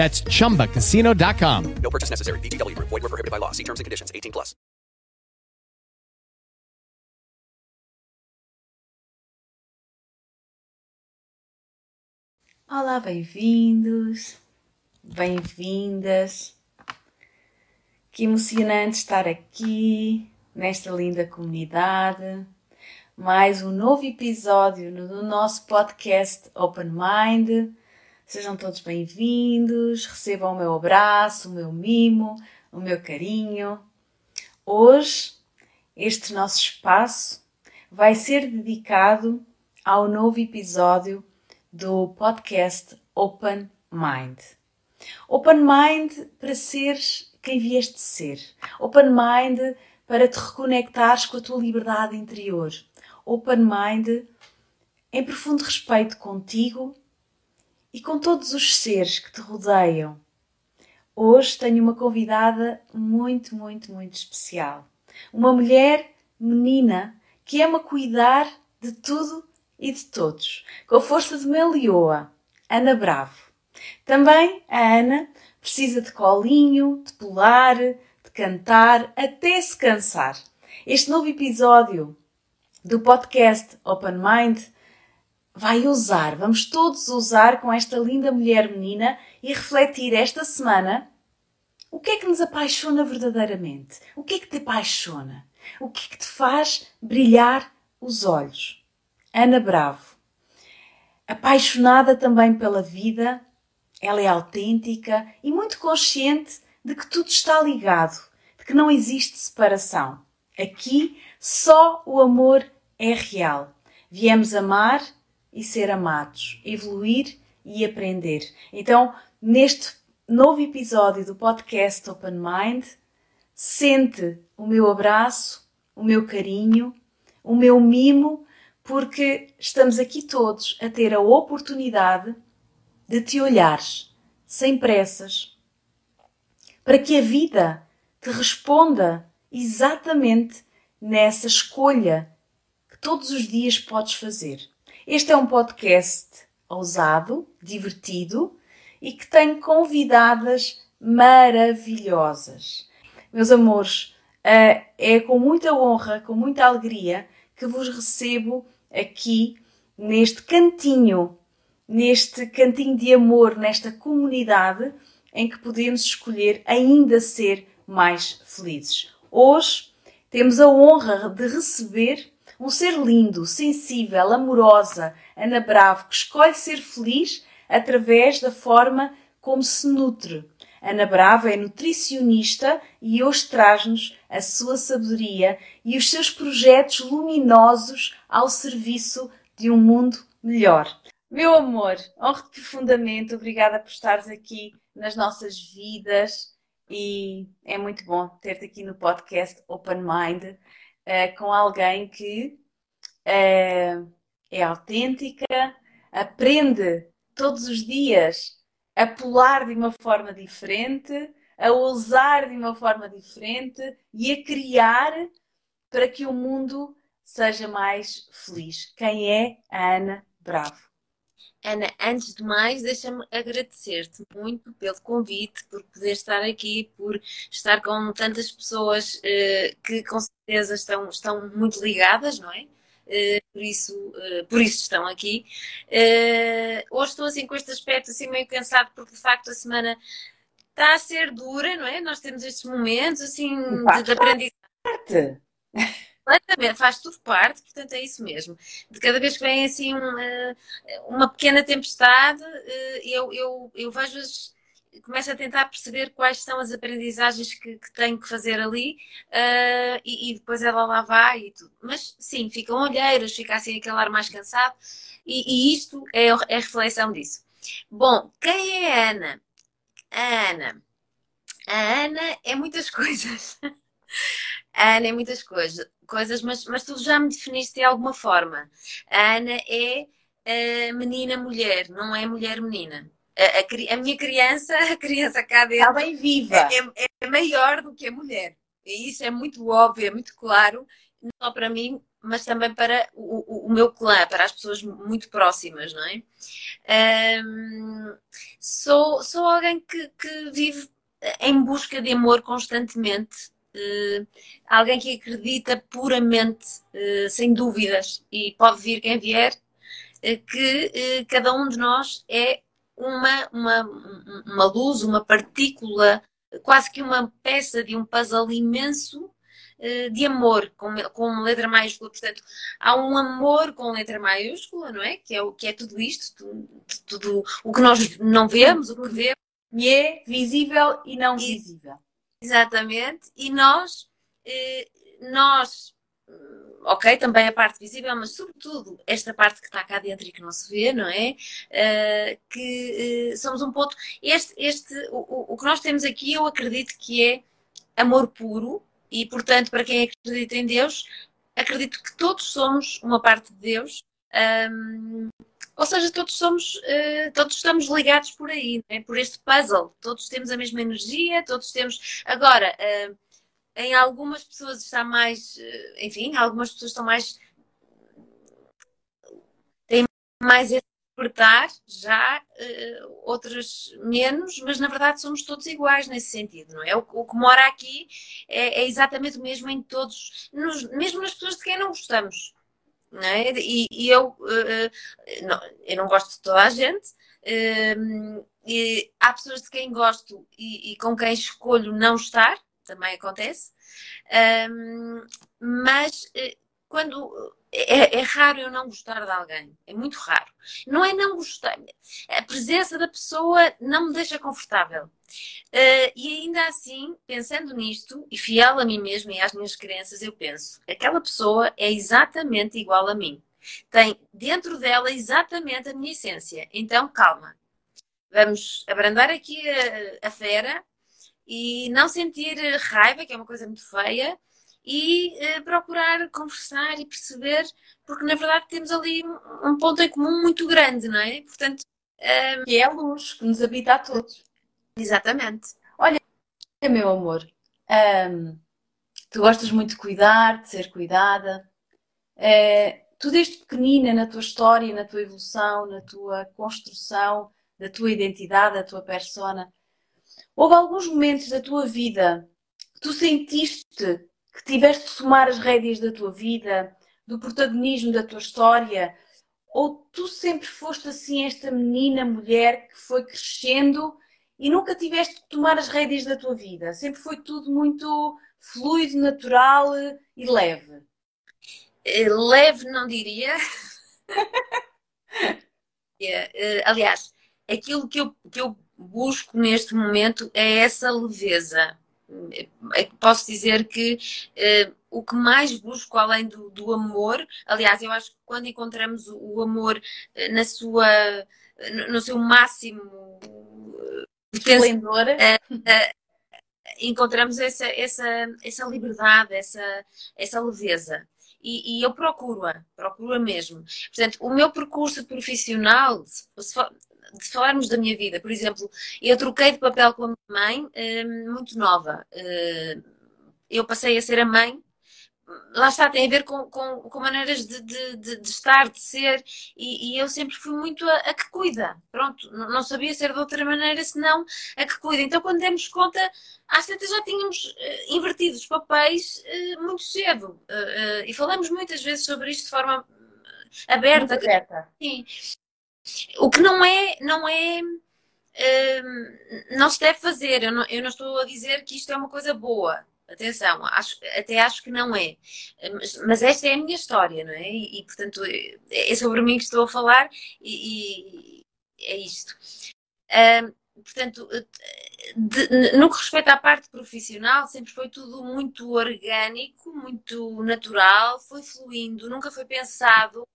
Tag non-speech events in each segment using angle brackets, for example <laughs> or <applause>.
That's chumbacasino.com. No purchase necessary. VGW Group. Void were prohibited by law. See terms and conditions. 18 plus. Olá, bem-vindos, bem-vindas. Que emocionante estar aqui nesta linda comunidade. Mais um novo episódio no nosso podcast Open Mind. Sejam todos bem-vindos, recebam o meu abraço, o meu mimo, o meu carinho. Hoje, este nosso espaço vai ser dedicado ao novo episódio do podcast Open Mind. Open Mind para seres quem vieste ser. Open Mind para te reconectares com a tua liberdade interior. Open Mind em profundo respeito contigo e com todos os seres que te rodeiam. Hoje tenho uma convidada muito, muito, muito especial. Uma mulher menina que ama cuidar de tudo e de todos, com a força de uma leoa, Ana Bravo. Também a Ana precisa de colinho, de pular, de cantar, até se cansar. Este novo episódio do podcast Open Mind vai usar, vamos todos usar com esta linda mulher menina e refletir esta semana o que é que nos apaixona verdadeiramente? O que é que te apaixona? O que é que te faz brilhar os olhos? Ana Bravo. Apaixonada também pela vida, ela é autêntica e muito consciente de que tudo está ligado, de que não existe separação. Aqui só o amor é real. Viemos amar e ser amados, evoluir e aprender. Então, neste novo episódio do podcast Open Mind, sente o meu abraço, o meu carinho, o meu mimo porque estamos aqui todos a ter a oportunidade de te olhares sem pressas, para que a vida te responda exatamente nessa escolha que todos os dias podes fazer. Este é um podcast ousado, divertido e que tem convidadas maravilhosas. Meus amores, eh, é com muita honra, com muita alegria que vos recebo aqui neste cantinho, neste cantinho de amor, nesta comunidade em que podemos escolher ainda ser mais felizes. Hoje temos a honra de receber um ser lindo, sensível, amorosa, Ana Bravo, que escolhe ser feliz através da forma como se nutre. Ana Bravo é nutricionista e hoje traz-nos a sua sabedoria e os seus projetos luminosos ao serviço de um mundo melhor. Meu amor, honro-te profundamente, obrigada por estares aqui nas nossas vidas e é muito bom ter-te aqui no podcast Open Mind uh, com alguém que uh, é autêntica, aprende todos os dias a pular de uma forma diferente, a ousar de uma forma diferente e a criar para que o mundo seja mais feliz. Quem é a Ana Bravo? Ana, antes de mais, deixa-me agradecer-te muito pelo convite, por poder estar aqui, por estar com tantas pessoas uh, que com certeza estão, estão muito ligadas, não é? Uh, por, isso, uh, por isso estão aqui. hoje estou assim com este aspecto assim meio cansado, porque de facto a semana está a ser dura, não é? Nós temos estes momentos assim Faz de, de aprendizagem. parte. Completamente, faz tudo parte, portanto é isso mesmo. De cada vez que vem assim uma, uma pequena tempestade, eh, eu, eu, eu vejo as, começo a tentar perceber quais são as aprendizagens que, que tenho que fazer ali uh, e, e, depois ela lá vai e tudo. Mas sim, ficam olheiras, fica assim aquele ar mais cansado e, e isto é, é reflexão disso. Bom, quem é a Ana? A Ana. A Ana é muitas <laughs> coisas. A Ana é muitas coisas, coisas mas, mas tu já me definiste de alguma forma. A Ana é a menina mulher, não é mulher menina. A, a, a, minha criança, <laughs> a criança cá dentro. Está bem viva. É, é, maior do que a mulher. E isso é muito óbvio, é muito claro, não só para mim, mas também para o, o, o meu clã, para as pessoas muito próximas, não é? Um, sou, sou alguém que, que vive em busca de amor constantemente. Uh, alguém que acredita puramente, uh, sem dúvidas, e pode vir quem vier, uh, que cada um de nós é uma, uma, uma luz, uma partícula, quase que uma peça de um puzzle imenso de amor com, com letra maiúscula. Portanto, há um amor com letra maiúscula, não é? Que é, o, que é tudo isto, tudo, tudo o que nós não vemos, o que vemos. E é visível e não visível. Exatamente. E nós, eh, nós ok, também a parte visível, mas sobretudo esta parte que está cá dentro e que não se vê, não é? Uh, que uh, somos um ponto. Este, este, o, o que nós temos aqui, eu acredito que é amor puro, e portanto, para quem acredita em Deus, acredito que todos somos uma parte de Deus. Um, ou seja, todos somos, uh, todos estamos ligados por aí, é? por este puzzle. Todos temos a mesma energia, todos temos. Agora, uh, em algumas pessoas está mais, eh, enfim, algumas pessoas estão mais têm mais esse despertar já, outras menos, mas na verdade somos todos iguais nesse sentido, não é? O, que mora aqui é, é, exatamente o mesmo em todos, mesmo nas pessoas de quem não gostamos. É? e, e eu, uh, não, eu não gosto de toda a gente, uh, e há pessoas de quem gosto e, e com quem escolho não estar, também acontece. Um, mas eh, quando é, é, raro eu não gostar de alguém, é muito raro. Não é não gostar, a presença da pessoa não me deixa confortável. Uh, e ainda assim, pensando nisto, e fiel a mim mesma e às minhas crenças, eu penso: aquela pessoa é exatamente igual a mim. Tem dentro dela exatamente a minha essência. Então, calma. Vamos abrandar aqui a, a fera e não sentir raiva, que é uma coisa muito feia, e uh, procurar conversar e perceber, porque na verdade temos ali um, um ponto em comum muito grande, não é? Portanto, um... Ehm, que é a luz que nos habita a todos. Exatamente. Olha, meu amor, um, ehm, tu gostas muito de cuidar, de ser cuidada. Uh, tu desde pequenina, na tua história, na tua evolução, na tua construção da tua identidade, da tua persona, Houve alguns momentos da tua vida que tu sentiste que tiveste de tomar as rédeas da tua vida, do protagonismo da tua história? Ou tu sempre foste assim esta menina, mulher que foi crescendo e nunca tiveste de tomar as rédeas da tua vida? Sempre foi tudo muito fluido, natural e leve? Eh, leve não diria. <laughs> Eh, aliás, aquilo que eu, que eu busco neste momento é essa leveza. É posso dizer que uh, o que mais busco, além do, do, amor, aliás, eu acho que quando encontramos o, amor uh, na sua, no, seu máximo esplendor, uh, encontramos essa, essa, essa liberdade, essa, essa leveza. E, e eu procuro-a, procuro-a mesmo. Portanto, o meu percurso profissional, de falarmos da minha vida, por exemplo, eu troquei de papel com a minha mãe uh, muito nova. Uh, eu passei a ser a mãe. Lá está, tem a ver com, com, com maneiras de, de, de, estar, de ser, e, e, eu sempre fui muito a, a que cuida. Pronto, não, sabia ser de outra maneira senão a que cuida. Então, quando demos conta, às tantas já tínhamos uh, invertido os papéis uh, muito cedo. Uh, e falamos muitas vezes sobre isto de forma aberta. aberta. Sim. O que não é, não é hum, não se deve fazer. Eu não, eu não estou a dizer que isto é uma coisa boa. Atenção, acho, até acho que não é. Mas, mas, esta é a minha história, não é? E, e, portanto, é sobre mim que estou a falar e, e é isto. Um, portanto, de, no que respeita à parte profissional, sempre foi tudo muito orgânico, muito natural, foi fluindo, nunca foi pensado.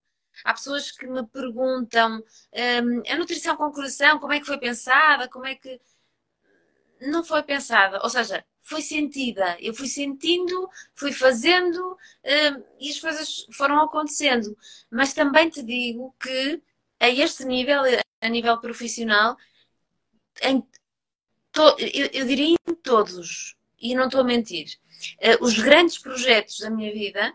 Há pessoas que me perguntam um, a nutrição com coração, como é que foi pensada, como é que. Não foi pensada, ou seja, foi sentida. Eu fui sentindo, fui fazendo um, e as coisas foram acontecendo. Mas também te digo que a este nível, a nível profissional, to, eu, diria em todos, e não estou a mentir, uh, os grandes projetos da minha vida,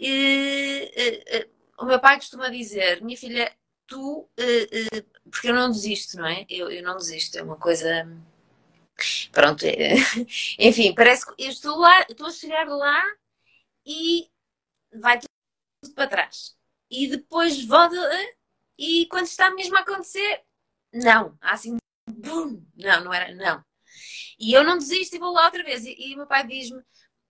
uh, uh, o meu pai costuma dizer, minha filha, tu, porque eu não desisto, não é? Eu, eu não desisto, é uma coisa. Pronto, é... <laughs> enfim, parece que eu estou lá, estou a chegar lá e vai tudo para trás. E depois volta, e quando está mesmo a acontecer, não, há assim Bum! Não, não era, não. E eu não desisto e vou lá outra vez. E, e meu pai diz-me: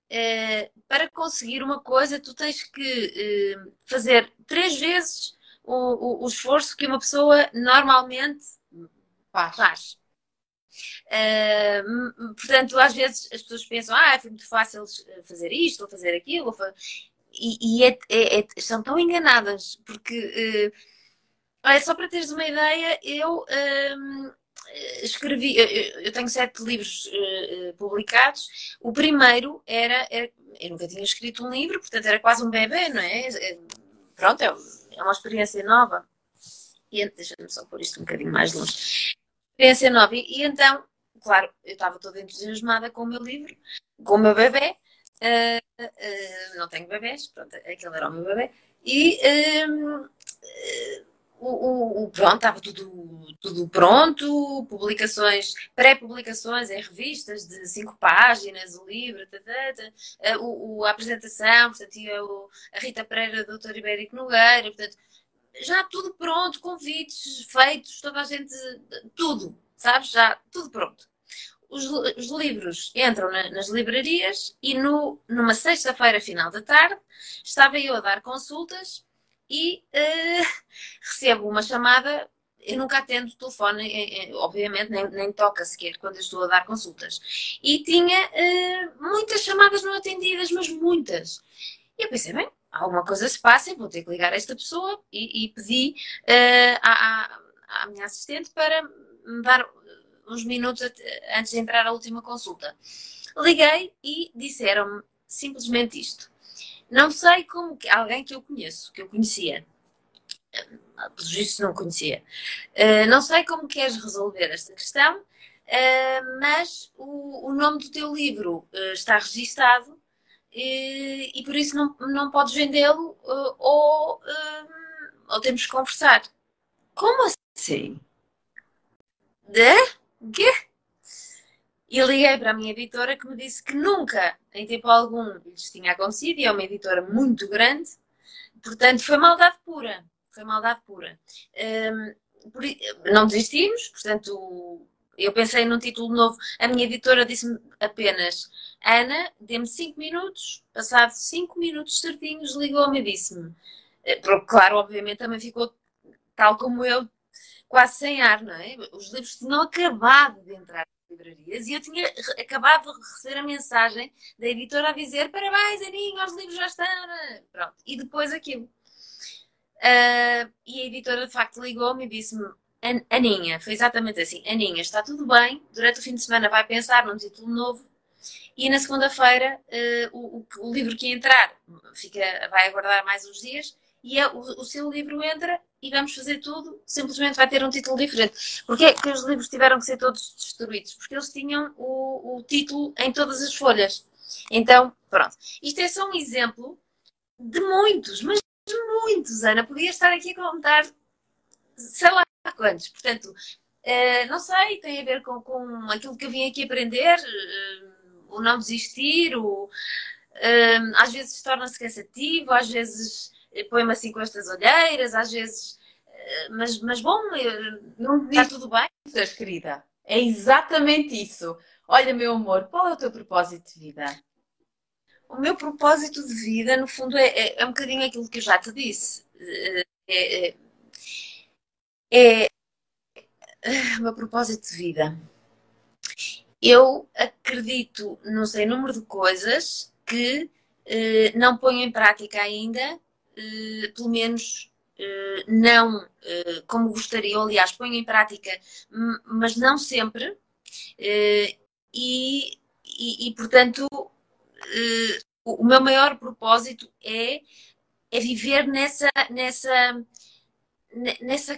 eh, para conseguir uma coisa, tu tens que eh, fazer três vezes o, o, o, esforço que uma pessoa normalmente faz. faz. Uh, portanto, às vezes as pessoas pensam, ah, foi muito fácil fazer isto ou fazer aquilo, ou e, e é, é, é, são tão enganadas, porque, uh, olha, só para teres uma ideia, eu uh, escrevi, eu tenho sete livros uh, publicados. O primeiro era, era, eu nunca tinha escrito um livro, portanto era quase um bebê, não é? Eh, pronto, é, é uma experiência nova. E deixa-me só pôr isto um bocadinho mais longe. Experiência nova. E, e então, claro, eu estava toda entusiasmada com o meu livro, com o meu bebê. Uh, uh, não tenho bebés, pronto, aquele era o meu bebê. E uh, o, o, pronto, estava tudo, tudo pronto, publicações, pré-publicações em revistas de cinco páginas, o livro, tata, eh, o, o, a apresentação, portanto, o, a Rita Pereira, doutor Ibérico Nogueira, portanto, já tudo pronto, convites feitos, toda a gente, tudo, sabes? Já tudo pronto. Os, os livros entram na, nas livrarias e no, numa sexta-feira, final da tarde, estava eu a dar consultas e uh, recebo uma chamada. Eu nunca atendo o telefone, eh, eh, obviamente, nem, nem toca sequer quando eu estou a dar consultas. E tinha uh, muitas chamadas não atendidas, mas muitas. E eu pensei, bem, alguma coisa se passa, vou ter que ligar a esta pessoa e, e pedi uh, à, à, minha assistente para me dar uns minutos antes de entrar à última consulta. Liguei e disseram-me simplesmente isto. Não sei como que alguém que eu conheço, que eu conhecia, pelos vistos não conhecia, uh, não sei como queres resolver esta questão, uh, mas o, o, nome do teu livro uh, está registado e por isso não, não podes vendê-lo ou, ou temos que conversar. Como assim? De? Quê? E liguei para a minha editora que me disse que nunca, em tempo algum, lhes tinha acontecido, e é uma editora muito grande, portanto foi maldade pura. Foi maldade pura. Um, por, não desistimos, portanto, eu pensei num título novo. A minha editora disse-me apenas: Ana, dê-me 5 minutos. Passado 5 minutos certinhos, ligou-me e disse-me. Eh, claro, obviamente também ficou tal como eu, quase sem ar, não é? Os livros tinham acabado de entrar livrarias e eu tinha acabado de receber a mensagem da editora a dizer parabéns, Aninha, os livros já estão. Pronto. E depois aquilo. Uh, e a editora de facto ligou-me e disse-me Aninha, foi exatamente assim, Aninha, está tudo bem, durante o fim de semana vai pensar num título novo e na segunda-feira uh, o, o, livro que entrar fica, vai aguardar mais uns dias e é, o, o seu livro entra e vamos fazer tudo, simplesmente vai ter um título diferente. Porquê é que os livros tiveram que ser todos destruídos? Porque eles tinham o, o título em todas as folhas. Então, pronto. Isto é só um exemplo de muitos, mas de muitos, Ana. Podia estar aqui a contar, sei lá quantos. Portanto, uh, não sei, tem a ver com, com aquilo que eu vim aqui aprender, uh, o não desistir, o, uh, às vezes torna-se cansativo, às vezes põe-me assim com estas olheiras, às vezes mas, mas bom, não está tudo bem. Querida, é exatamente isso. Olha, meu amor, qual é o teu propósito de vida? O meu propósito de vida, no fundo, é, é, é um bocadinho aquilo que eu já te disse. É, é, o meu propósito de vida. Eu acredito num sem número de coisas que eh, não ponho em prática ainda, eh, pelo menos eh, não eh, como gostaria, ou, aliás, ponho em prática, mas não sempre. Eh, e, e, e, portanto, eh, o meu maior propósito é, é viver nessa, nessa, nessa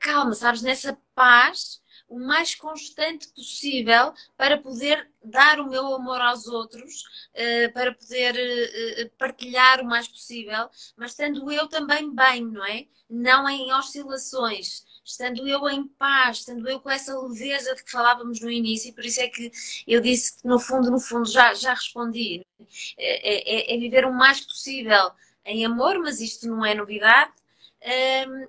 calma, sabes? Nessa paz o mais constante possível para poder dar o meu amor aos outros, uh, para poder uh, partilhar o mais possível, mas estando eu também bem, não é? Não em oscilações, estando eu em paz, estando eu com essa leveza de que falávamos no início, e por isso é que eu disse que no fundo, no fundo, já, já respondi. É, é, é viver o mais possível em amor, mas isto não é novidade. Um,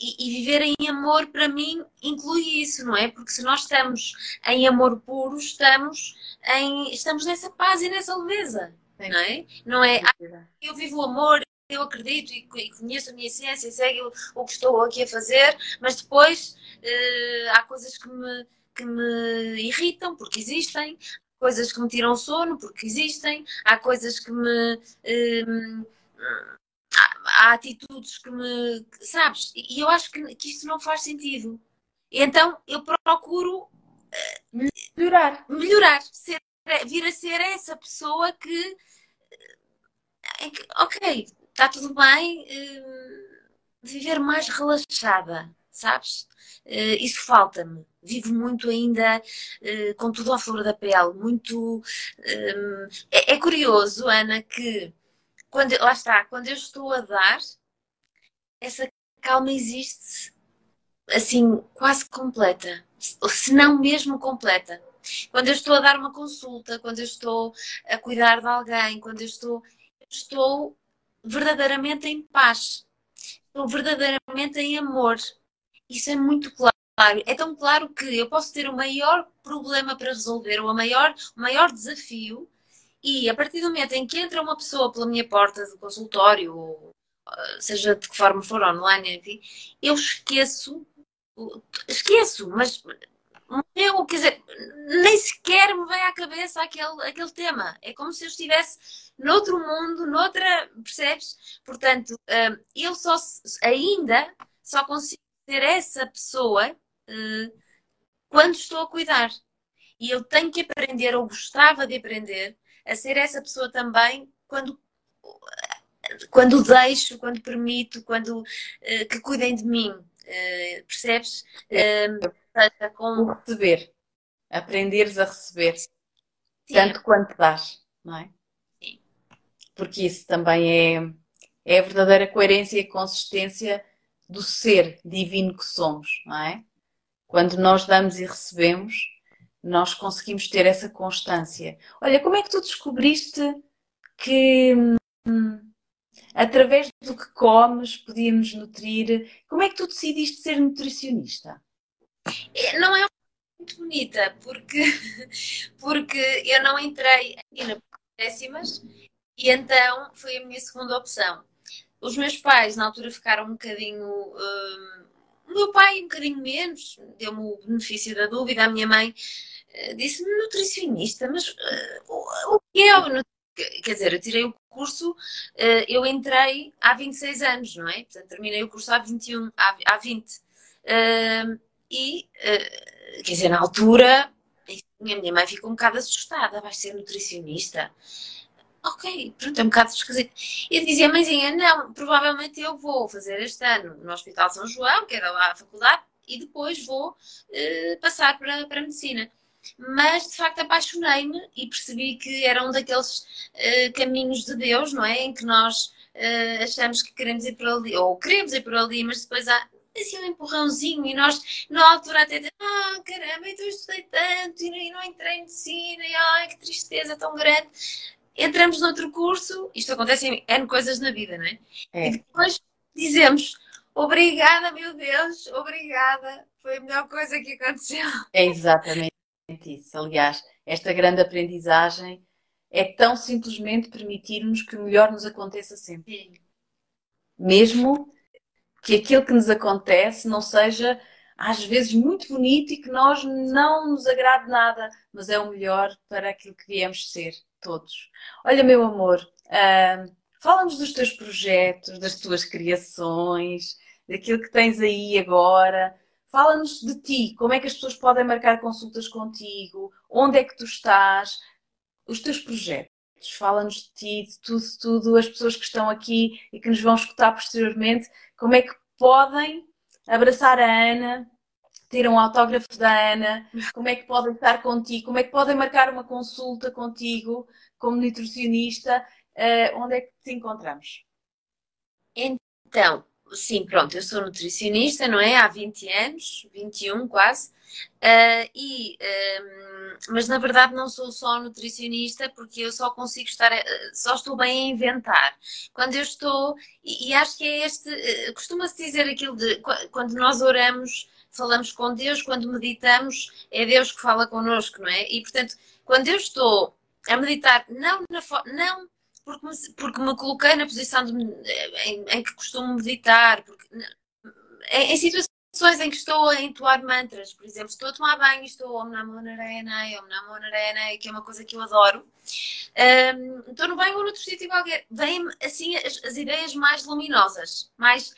e, e, viver em amor, para mim, inclui isso, não é? Porque se nós estamos em amor puro, estamos, em, estamos nessa paz e nessa leveza, Sim. não é? Não é, ah, eu vivo o amor, eu acredito e, conheço a minha ciência e sei o, o, que estou aqui a fazer, mas depois uh, há coisas que me, que me irritam, porque existem, coisas que me tiram sono, porque existem, há coisas que me... Uh, há, atitudes que me. Sabes? E eu acho que, que isto não faz sentido. Então eu procuro uh, melhorar. Melhorar. Ser, vir a ser essa pessoa que. Que ok, está tudo bem. Uh, viver mais relaxada, sabes? isso falta-me. Vivo muito ainda com tudo à flor da pele. Muito. é, é curioso, Ana, que quando, lá está, quando eu estou a dar, essa calma existe assim, quase completa, se não mesmo completa. Quando eu estou a dar uma consulta, quando eu estou a cuidar de alguém, quando eu estou, estou verdadeiramente em paz, estou verdadeiramente em amor. Isso é muito claro. É tão claro que eu posso ter o maior problema para resolver, ou o maior, o maior desafio, e a partir do momento em que entra uma pessoa pela minha porta do consultório, ou ah, seja de que forma for online, eu esqueço, esqueço, mas eu, quer dizer, nem sequer me vem à cabeça aquele, aquele tema. É como se eu estivesse noutro mundo, noutra, percebes? Portanto, ah, eu só ainda só consigo ser essa pessoa ah, quando estou a cuidar. E eu tenho que aprender, ou gostava de aprender, a ser essa pessoa também quando quando deixo, quando permito, quando uh, que cuidem de mim, uh, percebes? Uh, receber, aprenderes a receber, Sim. tanto quanto dás, não é? Sim. Porque isso também é, é a verdadeira coerência e consistência do ser divino que somos, não é? Quando nós damos e recebemos, nós conseguimos ter essa constância. Olha, como é que tu descobriste que hum, através do que comes podíamos nutrir? Como é que tu decidiste ser nutricionista? É, não é muito bonita, porque, <laughs> porque eu não entrei na décimas e então foi a minha segunda opção. Os meus pais, na altura, ficaram um bocadinho. Hum, o meu pai, um bocadinho menos, deu-me o benefício da dúvida. A minha mãe disse-me nutricionista, mas uh, o, o que é Quer dizer, eu tirei o curso, uh, eu entrei há 26 anos, não é? Portanto, terminei o curso há 21, há, há 20. e, quer dizer, na altura, a minha mãe ficou um bocado assustada, vais ser nutricionista? ok, pronto, é um bocado esquisito. E dizia, mãezinha, não, provavelmente eu vou fazer este ano no Hospital São João, que era lá a faculdade, e depois vou uh, passar para, para a medicina. Mas de facto apaixonei-me e percebi que era um daqueles uh, caminhos de Deus, não é? Em que nós uh, achamos que queremos ir para ali, ou queremos ir para ali, mas depois há assim um empurrãozinho e nós na altura até dizemos, ah caramba, então eu estudei tanto e não entrei em medicina e ai que tristeza tão grande entramos noutro curso, isto acontece em N coisas na vida, não é? é. E depois dizemos, Obrigada, meu Deus, obrigada. Foi a melhor coisa que aconteceu. É exatamente isso. Aliás, esta grande aprendizagem é tão simplesmente permitir-nos que o melhor nos aconteça sempre. Sim. Mesmo que aquilo que nos acontece não seja às vezes muito bonito e que nós não nos agrade nada, mas é o melhor para aquilo que viemos ser, todos. Olha, meu amor, uh, fala-nos dos teus projetos, das tuas criações, daquilo que tens aí agora. Fala-nos de ti, como é que as pessoas podem marcar consultas contigo, onde é que tu estás, os teus projetos. Fala-nos de ti, de tudo, tudo, as pessoas que estão aqui e que nos vão escutar posteriormente, como é que podem abraçar a Ana, ter um autógrafo da Ana, como é que podem estar contigo, como é que podem marcar uma consulta contigo como nutricionista, uh, onde é que te encontramos? Então, sim, pronto, eu sou nutricionista, não é? Há 20 anos, 21 quase, uh, e, ehm, mas na verdade não sou só nutricionista porque eu só consigo estar, uh, só estou bem a inventar. Quando eu estou, e, e acho que é este, uh, costuma-se dizer aquilo de quando nós oramos, falamos com Deus, quando meditamos, é Deus que fala connosco, não é? E portanto, quando eu estou a meditar, não, na, não porque me, porque me coloquei na posição de, em, em, que costumo meditar, porque, em, em, situações em que estou a entoar mantras, por exemplo, estou a tomar banho estou Om Namo Narayana, Om Namo Narayana, que é uma coisa que eu adoro. Um, estou no banho ou noutro sítio qualquer, vêm-me assim as, as, ideias mais luminosas, mais.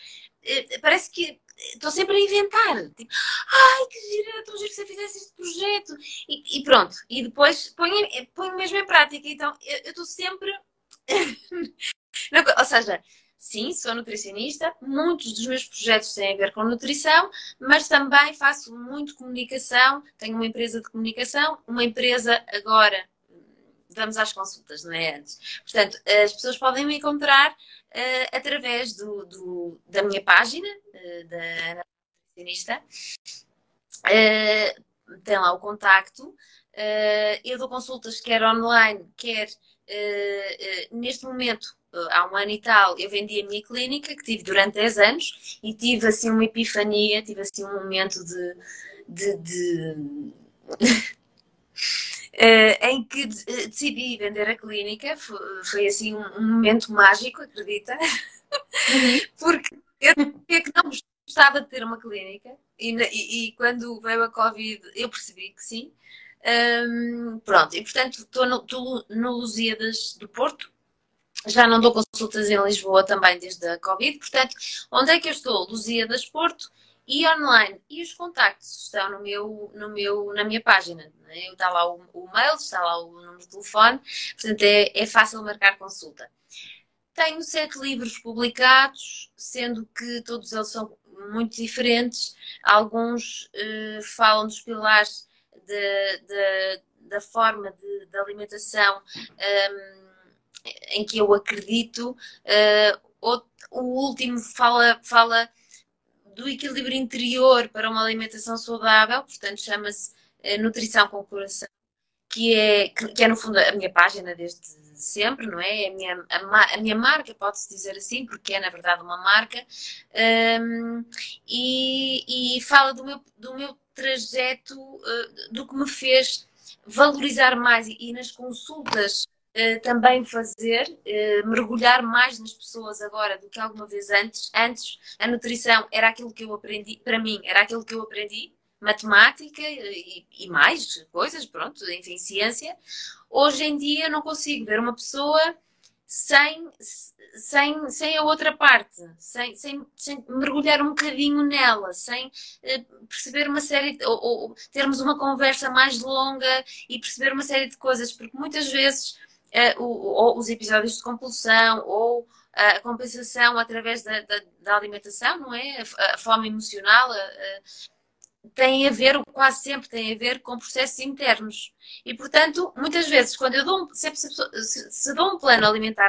Uh, parece que estou sempre a inventar. Tipo, ai, que gira, era tão giro que você fizesse este projeto. E, e pronto. E depois ponho, ponho mesmo em prática. Então, eu estou sempre <laughs> ou seja, sim, sou nutricionista, muitos dos meus projetos têm a ver com nutrição, mas também faço muito comunicação, tenho uma empresa de comunicação, uma empresa agora, vamos às consultas, não é antes. Portanto, as pessoas podem me encontrar uh, através do, do, da minha página, uh, da nutricionista, uh, tem lá o contacto, eu dou consultas quer online, quer uh, neste momento, uh, há um ano e tal, eu vendi a minha clínica, que tive durante 10 anos, e tive assim uma epifania, tive assim um momento de. de, de... <laughs> em que decidi vender a clínica, foi, foi assim um, um, momento mágico, acredita? Uhum. <laughs> Porque eu que não gostava de ter uma clínica e, e, e, quando veio a Covid eu percebi que sim. Um, pronto, e portanto estou no, estou no Lusíadas do Porto, já não dou consultas em Lisboa também desde a Covid, portanto, onde é que eu estou? Lusíadas Porto e online. E os contactos estão no meu, no meu, na minha página. Né? Está lá o, o mail, está lá o número de telefone, portanto é, é fácil marcar consulta. Tenho sete livros publicados, sendo que todos eles são muito diferentes. Alguns uh, falam dos pilares de, de, da forma de, de alimentação um, em que eu acredito. Uh, o, o último fala, fala do equilíbrio interior para uma alimentação saudável, portanto chama-se uh, Nutrição com Coração, que é, que, que, é no fundo a minha página desde sempre, não é? A minha, a, a minha marca, pode-se dizer assim, porque é na verdade uma marca, um, e, e, fala do meu, do meu trajeto uh, do que me fez valorizar mais e, e nas consultas uh, também fazer, uh, mergulhar mais nas pessoas agora do que alguma vez antes. Antes a nutrição era aquilo que eu aprendi, para mim, era aquilo que eu aprendi, matemática e, e mais coisas, pronto, enfim, ciência. Hoje em dia não consigo ver uma pessoa sem, sem, sem a outra parte, sem, sem, sem mergulhar um bocadinho nela, sem uh, perceber uma série, de, ou, ou, termos uma conversa mais longa e perceber uma série de coisas, porque muitas vezes uh, o, os episódios de compulsão ou a compensação através da, da, da alimentação, não é? A, fome emocional, tem a ver, quase sempre tem a ver com processos internos. E, portanto, muitas vezes, quando eu dou um, se, se, se dou um plano alimentar,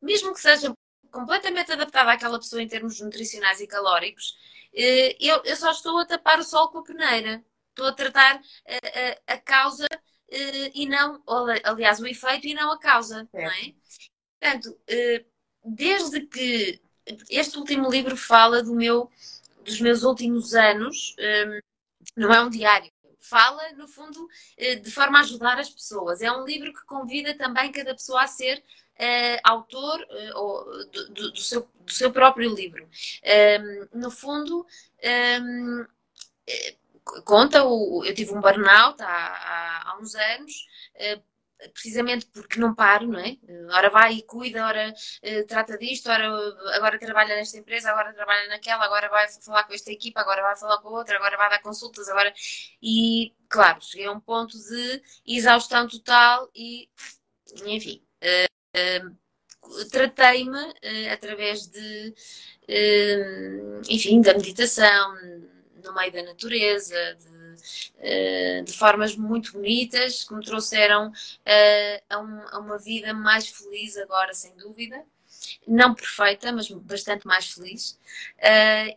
mesmo que seja completamente adaptado àquela pessoa em termos nutricionais e calóricos, eh, eu, eu só estou a tapar o sol com a peneira. Estou a tratar a, a, a causa eh, e não, aliás, o efeito e não a causa, é. não é? Portanto, eh, desde que este último livro fala do meu, dos meus últimos anos, um, não é um diário. Fala, no fundo, de forma a ajudar as pessoas. É um livro que convida também cada pessoa a ser uh, autor uh, do, do, do, seu, do seu próprio livro. Um, no fundo, um, conta, o, eu tive um burnout há, há, há uns anos, uh, precisamente porque não paro, não é? Ora vai e cuida, ora uh, trata disto, ora agora trabalha nesta empresa, agora trabalha naquela, agora vai falar com esta equipa, agora vai falar com outra, agora vai dar consultas, agora. E, claro, cheguei a um ponto de exaustão total e, enfim. Uh, tratei-me uh, através de, enfim, da meditação no meio da natureza, de, de formas muito bonitas que me trouxeram a, um, a, uma vida mais feliz agora, sem dúvida. Não perfeita, mas bastante mais feliz.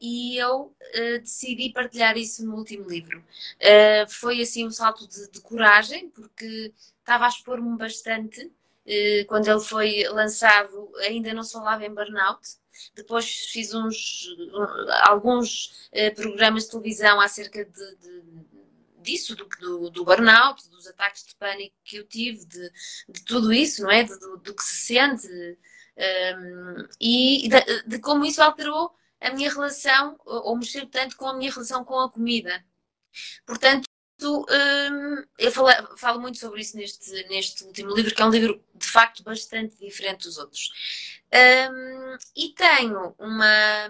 e eu decidi partilhar isso no último livro. foi assim um salto de, de coragem, porque estava a expor-me bastante eh, quando ele foi lançado, ainda não se falava em burnout. Depois fiz uns, alguns eh, programas de televisão acerca de, de disso, do, do, do, burnout, dos ataques de pânico que eu tive, de, de tudo isso, não é? Do, do que se sente um, ehm, e de, de, como isso alterou a minha relação, ou mexeu tanto com a minha relação com a comida. Portanto, Hum, eu falo, falo, muito sobre isso neste, neste último livro, que é um livro de facto bastante diferente dos outros. Um, e tenho uma.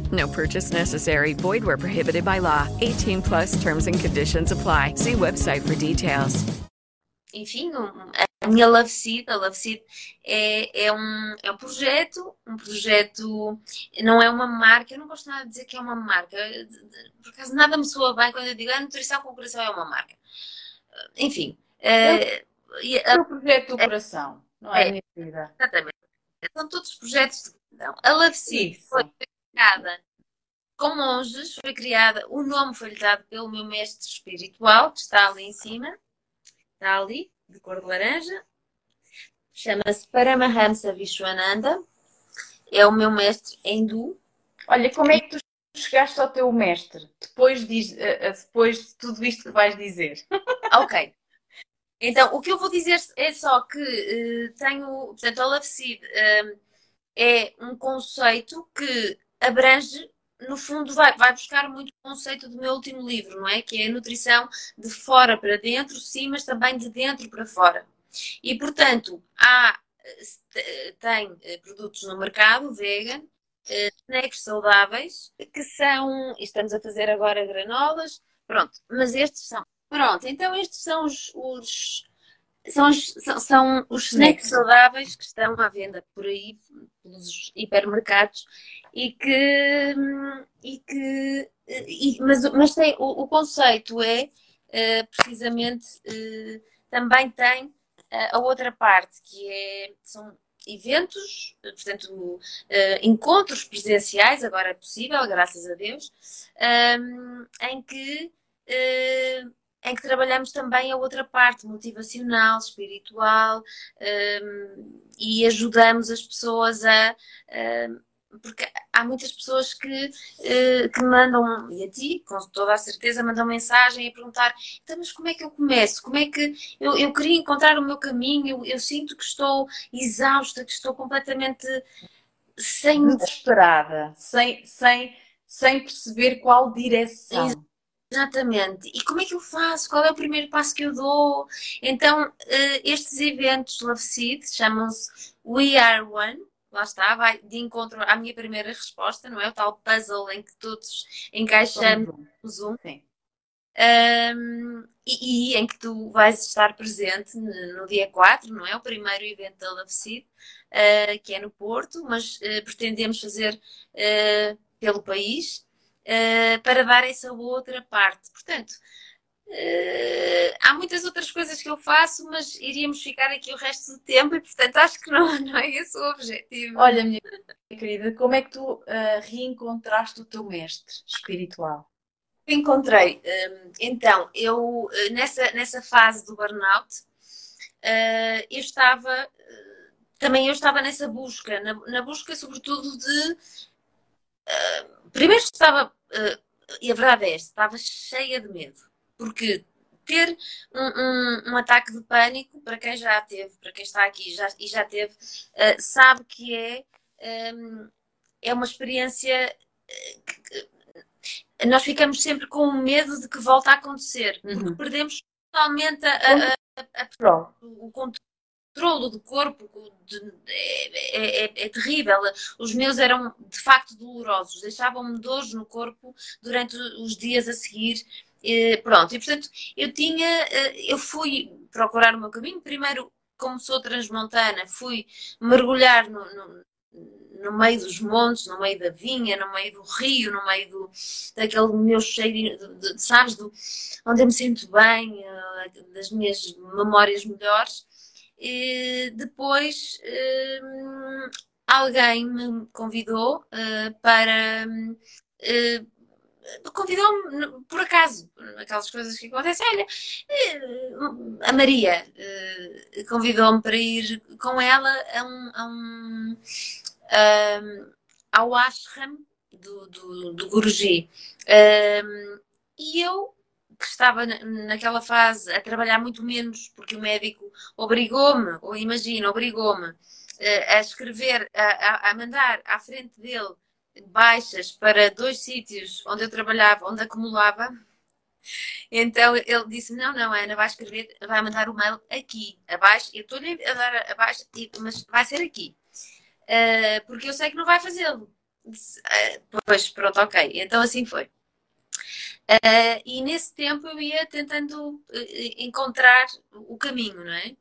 No purchase necessary. Void where prohibited by law. 18 plus terms and conditions apply. See website for details. Enfim, a minha Love Seed, a Love Seed é, é, um, é um projeto, um projeto, não é uma marca, eu não gosto nada de dizer que é uma marca, por acaso nada me soa bem quando eu digo a ah, nutrição com coração é uma marca. Enfim. É, é o projeto do coração, não é, é minha vida. Exatamente. São todos projetos de gratidão. A Love Seed foi criada com monges, foi criada, o nome foi-lhe dado pelo meu mestre espiritual, que está ali em cima, está ali, de cor de laranja. Chama-se Paramahamsa Vishwananda. É o meu mestre hindu. Olha, como é que tu chegaste ao teu mestre? Depois, diz, eh, eh, depois de tudo isto que vais dizer. <laughs> Ok. Então, o que eu vou dizer é só que uh, tenho, portanto, a Love Seed uh, é um conceito que abrange, no fundo, vai, vai buscar muito o conceito do meu último livro, não é? Que é a nutrição de fora para dentro, sim, mas também de dentro para fora. E, portanto, há, tem eh, produtos no mercado vegan, snacks saudáveis, que são, estamos a fazer agora granolas, pronto, mas estes são Pronto, então estes são os, os são, os, são, são os snacks saudáveis que estão à venda por aí, pelos hipermercados, e que. E que e, mas mas tem, o, o conceito é, uh, precisamente, uh, também tem uh, a outra parte, que é, são eventos, portanto, encontros presenciais, agora é possível, graças a Deus, um, em que em que trabalhamos também a outra parte motivacional, espiritual um, e ajudamos as pessoas a. Um, porque há muitas pessoas que, uh, que mandam, e a ti, com toda a certeza, mandam mensagem a perguntar: então, mas como é que eu começo? Como é que eu, eu queria encontrar o meu caminho? Eu, eu sinto que estou exausta, que estou completamente sem. Desesperada, sem, sem, sem perceber qual direção. Exatamente. E como é que eu faço? Qual é o primeiro passo que eu dou? Então, uh, estes eventos Love Seed chamam-se We Are One. Lá está, vai de encontro à minha primeira resposta, não é? O tal puzzle em que todos encaixamos Zoom. Sim. Um, e, e, em que tu vais estar presente no, no, dia 4, não é? O primeiro evento da Love Seed, uh, que é no Porto, mas uh, pretendemos fazer pelo país uh, para dar essa outra parte. Portanto, Uh, há muitas outras coisas que eu faço, mas iríamos ficar aqui o resto do tempo e, portanto, acho que não, <laughs> não é esse o objetivo. Olha, minha querida, como é que tu uh, reencontraste o teu mestre espiritual? Encontrei. Então, eu, nessa, nessa fase do burnout, eu estava, também eu estava nessa busca, na, na busca sobretudo de, primeiro estava, e a verdade é esta, estava cheia de medo porque ter um, um, um, ataque de pânico, para quem já teve, para quem está aqui já, e já teve, uh, sabe que é, um, é uma experiência. Que, nós ficamos sempre com o medo de que volte a acontecer, porque uhum. perdemos totalmente a, a, a, o controle do corpo de, é, é, é, terrível. Os meus eram de facto dolorosos, deixavam-me dores no corpo durante os dias a seguir. E, pronto, e portanto eu tinha, eh, eu fui procurar o meu caminho. Primeiro, como sou transmontana, fui mergulhar no, no, no, meio dos montes, no meio da vinha, no meio do rio, no meio do, daquele meu cheiro, de, de, sabes, do, onde eu me sinto bem, eh, das minhas memórias melhores. E depois eh, alguém me convidou para convidou-me por acaso, aquelas coisas que acontecem. Olha, eh, a Maria convidou-me para ir com ela a um, a um, um ao ashram do, do, do Guruji. E eu, que estava naquela fase a trabalhar muito menos, porque o médico obrigou-me, ou imagina, obrigou-me eh, a escrever, a, a, mandar à frente dele baixas para dois sítios onde eu trabalhava, onde acumulava. Então ele disse: Não, não, Ana, vai escrever, vai mandar o mail aqui, abaixo. Eu estou-lhe a dar abaixo, mas vai ser aqui, uh, porque eu sei que não vai fazê-lo. Uh, pois, pronto, ok. Então assim foi. Uh, e nesse tempo eu ia tentando encontrar o caminho, não é?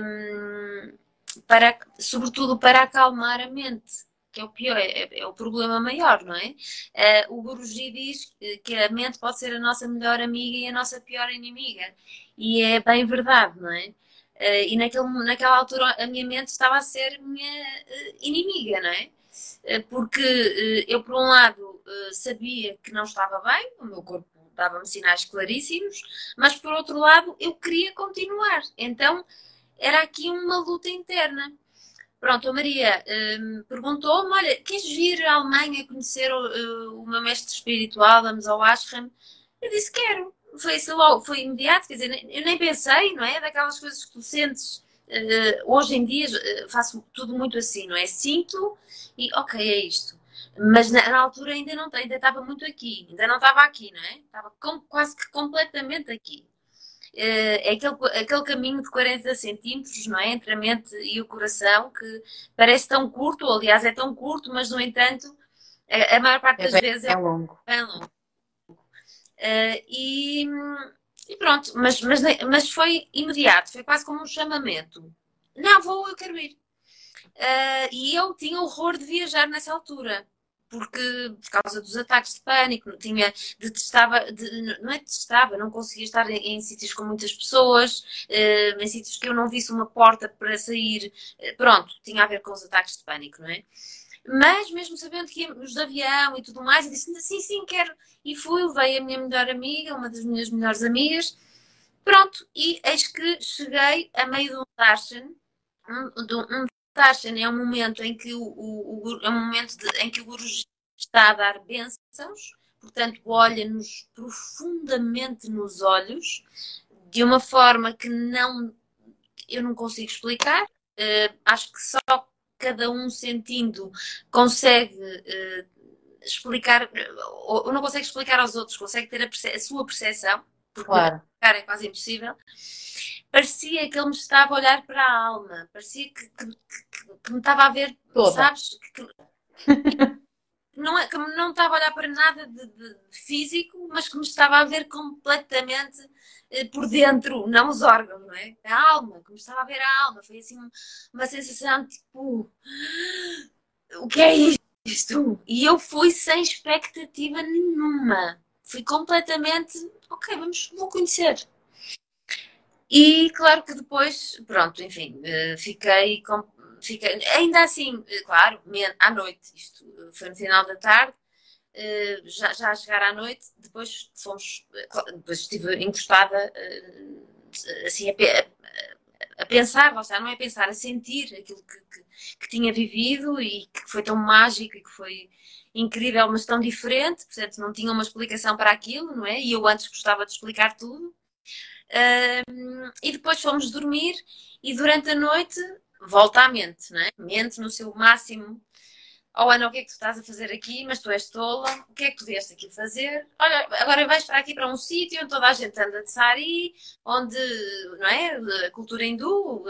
Um, para, sobretudo para acalmar a mente que é o pior, é, é, o problema maior, não é? Uh, o Guruji diz que a mente pode ser a nossa melhor amiga e a nossa pior inimiga. E é bem verdade, não é? Uh, e naquele, naquela altura a minha mente estava a ser minha inimiga, não é? Porque eu, por um lado, sabia que não estava bem, o meu corpo dava-me sinais claríssimos, mas por outro lado, eu queria continuar. Então, era aqui uma luta interna. Pronto, a Maria um, perguntou-me: olha, queres vir à Alemanha conhecer o, o meu mestre espiritual, vamos ao Ashram? Eu disse: quero. Foi logo, foi imediato, quer dizer, eu nem pensei, não é? Daquelas coisas que tu sentes. Uh, hoje em dia uh, faço tudo muito assim, não é? Sinto e ok, é isto. Mas na, na altura ainda não ainda estava muito aqui, ainda não estava aqui, não é? Estava com, quase que completamente aqui. Eh, é aquele, aquele caminho de 40 centímetros, não é? Entre a mente e o coração, que parece tão curto, aliás, é tão curto, mas no entanto, a, a maior parte é das é bem, vezes é longo. É longo. Uh, e, e, pronto, mas, mas, mas foi imediato, foi quase como um chamamento. Não, vou, eu quero ir. Uh, e eu tinha horror de viajar nessa altura porque por causa dos ataques de pânico, tinha, detestava, de, não é detestava, não conseguia estar em, em sítios com muitas pessoas, uh, em sítios que eu não visse uma porta para sair, uh, pronto, tinha a ver com os ataques de pânico, não é? Mas mesmo sabendo que íamos de avião e tudo mais, eu disse, sim, sim, quero. E fui, levei a minha melhor amiga, uma das minhas melhores amigas, pronto, e eis que cheguei a meio de um darshan, um, de um Tarshan é um momento em que o, o, o, é um momento de, em que o Guru está a dar bênçãos, portanto olha-nos profundamente nos olhos, de uma forma que não eu não consigo explicar. Uh, acho que só cada um sentindo consegue uh, explicar, ou não consegue explicar aos outros, consegue ter a, a sua percepção, porque claro. é quase impossível parecia que ele me estava a olhar para a alma, parecia que, que, que, que me estava a ver, Toda. sabes? <laughs> não, é, que não estava a olhar para nada de, de, físico, mas que me estava a ver completamente eh, por dentro, não os órgãos, não é? A alma, que me estava a ver a alma. Foi assim uma sensação tipo: o que é isto? E eu fui sem expectativa nenhuma. fui completamente, ok, vamos, vou conhecer. E claro que depois, pronto, enfim, eh, fiquei, com, fiquei ainda assim, eh, claro, à noite, isto foi no final da tarde, eh, já, já a chegar à noite, depois fomos, depois estive encostada assim a, a pensar, lá não é pensar, a sentir aquilo que, que, que, tinha vivido e que foi tão mágico e que foi incrível, mas tão diferente, portanto não tinha uma explicação para aquilo, não é? E eu antes gostava de explicar tudo. Um, e depois fomos dormir e durante a noite volta à mente, não é? Mente no seu máximo. Oh Ana, o que é que tu estás a fazer aqui? Mas tu és tola, o que é que tu vieste aqui fazer? Olha, agora vais para aqui para um sítio onde toda a gente anda de sari, onde, não é? A cultura hindu,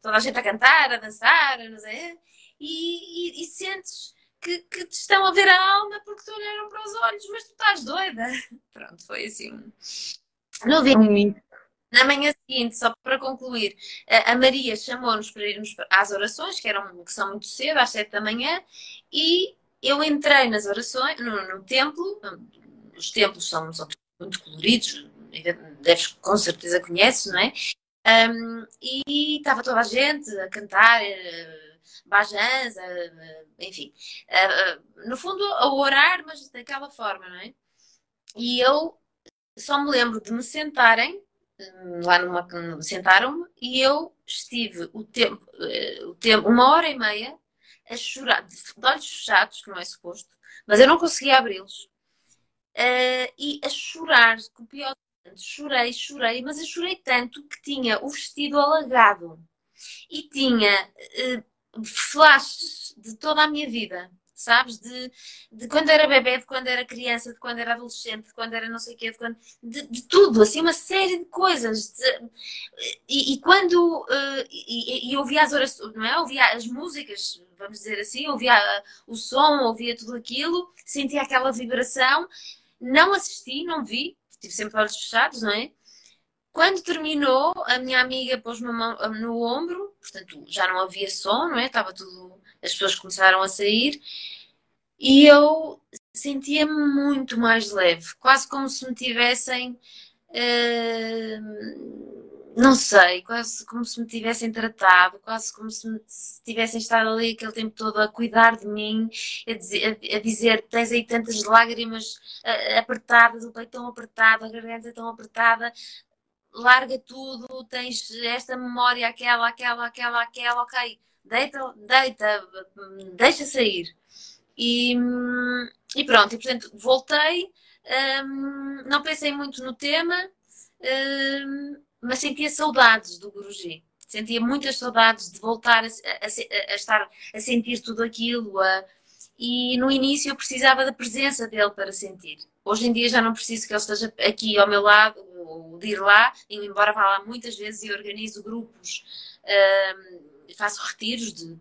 toda a gente a cantar, a dançar, não sei, e, e, e sentes que, que, te estão a ver a alma porque te olharam para os olhos, mas tu estás doida. <laughs> Pronto, foi assim. No dia, na manhã seguinte, só para concluir, a Maria chamou-nos para irmos às orações, que, eram, que são muito cedo, às sete da manhã, e eu entrei nas orações, no, no templo, os templos são, muito coloridos, deves com certeza conheces, não é? Um, e estava toda a gente a cantar uh, bajans, uh, enfim, uh, no fundo a orar, mas daquela forma, não é? E eu só me lembro de me sentarem lá numa sentaram-me e eu estive o tempo, eh, o tempo, uma hora e meia a chorar, de olhos fechados, que não é suposto, mas eu não conseguia abri-los. Uh, e a chorar copiosamente, chorei, chorei, mas eu chorei tanto que tinha o vestido alagado e tinha uh, flashes de toda a minha vida sabes? De, de quando era bebê, de quando era criança, de quando era adolescente, de quando era não sei o quê, de, quando, de, de tudo, assim, uma série de coisas. De, e, e, quando uh, e, e ouvia as orações, não é? Ouvia as músicas, vamos dizer assim, ouvia o som, ouvia tudo aquilo, sentia aquela vibração. Não assisti, não vi, tive sempre olhos fechados, não é? Quando terminou, a minha amiga pôs-me no ombro, portanto já não havia som, não é? Estava tudo as pessoas começaram a sair e eu sentia-me muito mais leve, quase como se me tivessem, uh, não sei, quase como se me tivessem tratado, quase como se, me, se tivessem estado ali aquele tempo todo a cuidar de mim, a dizer, a, dizer tens aí tantas lágrimas apertadas, o peito tão apertado, a garganta tão apertada, larga tudo, tens esta memória, aquela, aquela, aquela, aquela, ok deita, deita, deixa sair. E, e pronto, e portanto voltei, um, não pensei muito no tema, um, mas sentia saudades do Guruji. Sentia muitas saudades de voltar a, a, a estar a sentir tudo aquilo. A, e no início eu precisava da presença dele para sentir. Hoje em dia já não preciso que ele esteja aqui ao meu lado, ou de ir lá, embora vá lá muitas vezes e organizo grupos. Um, faço retiros de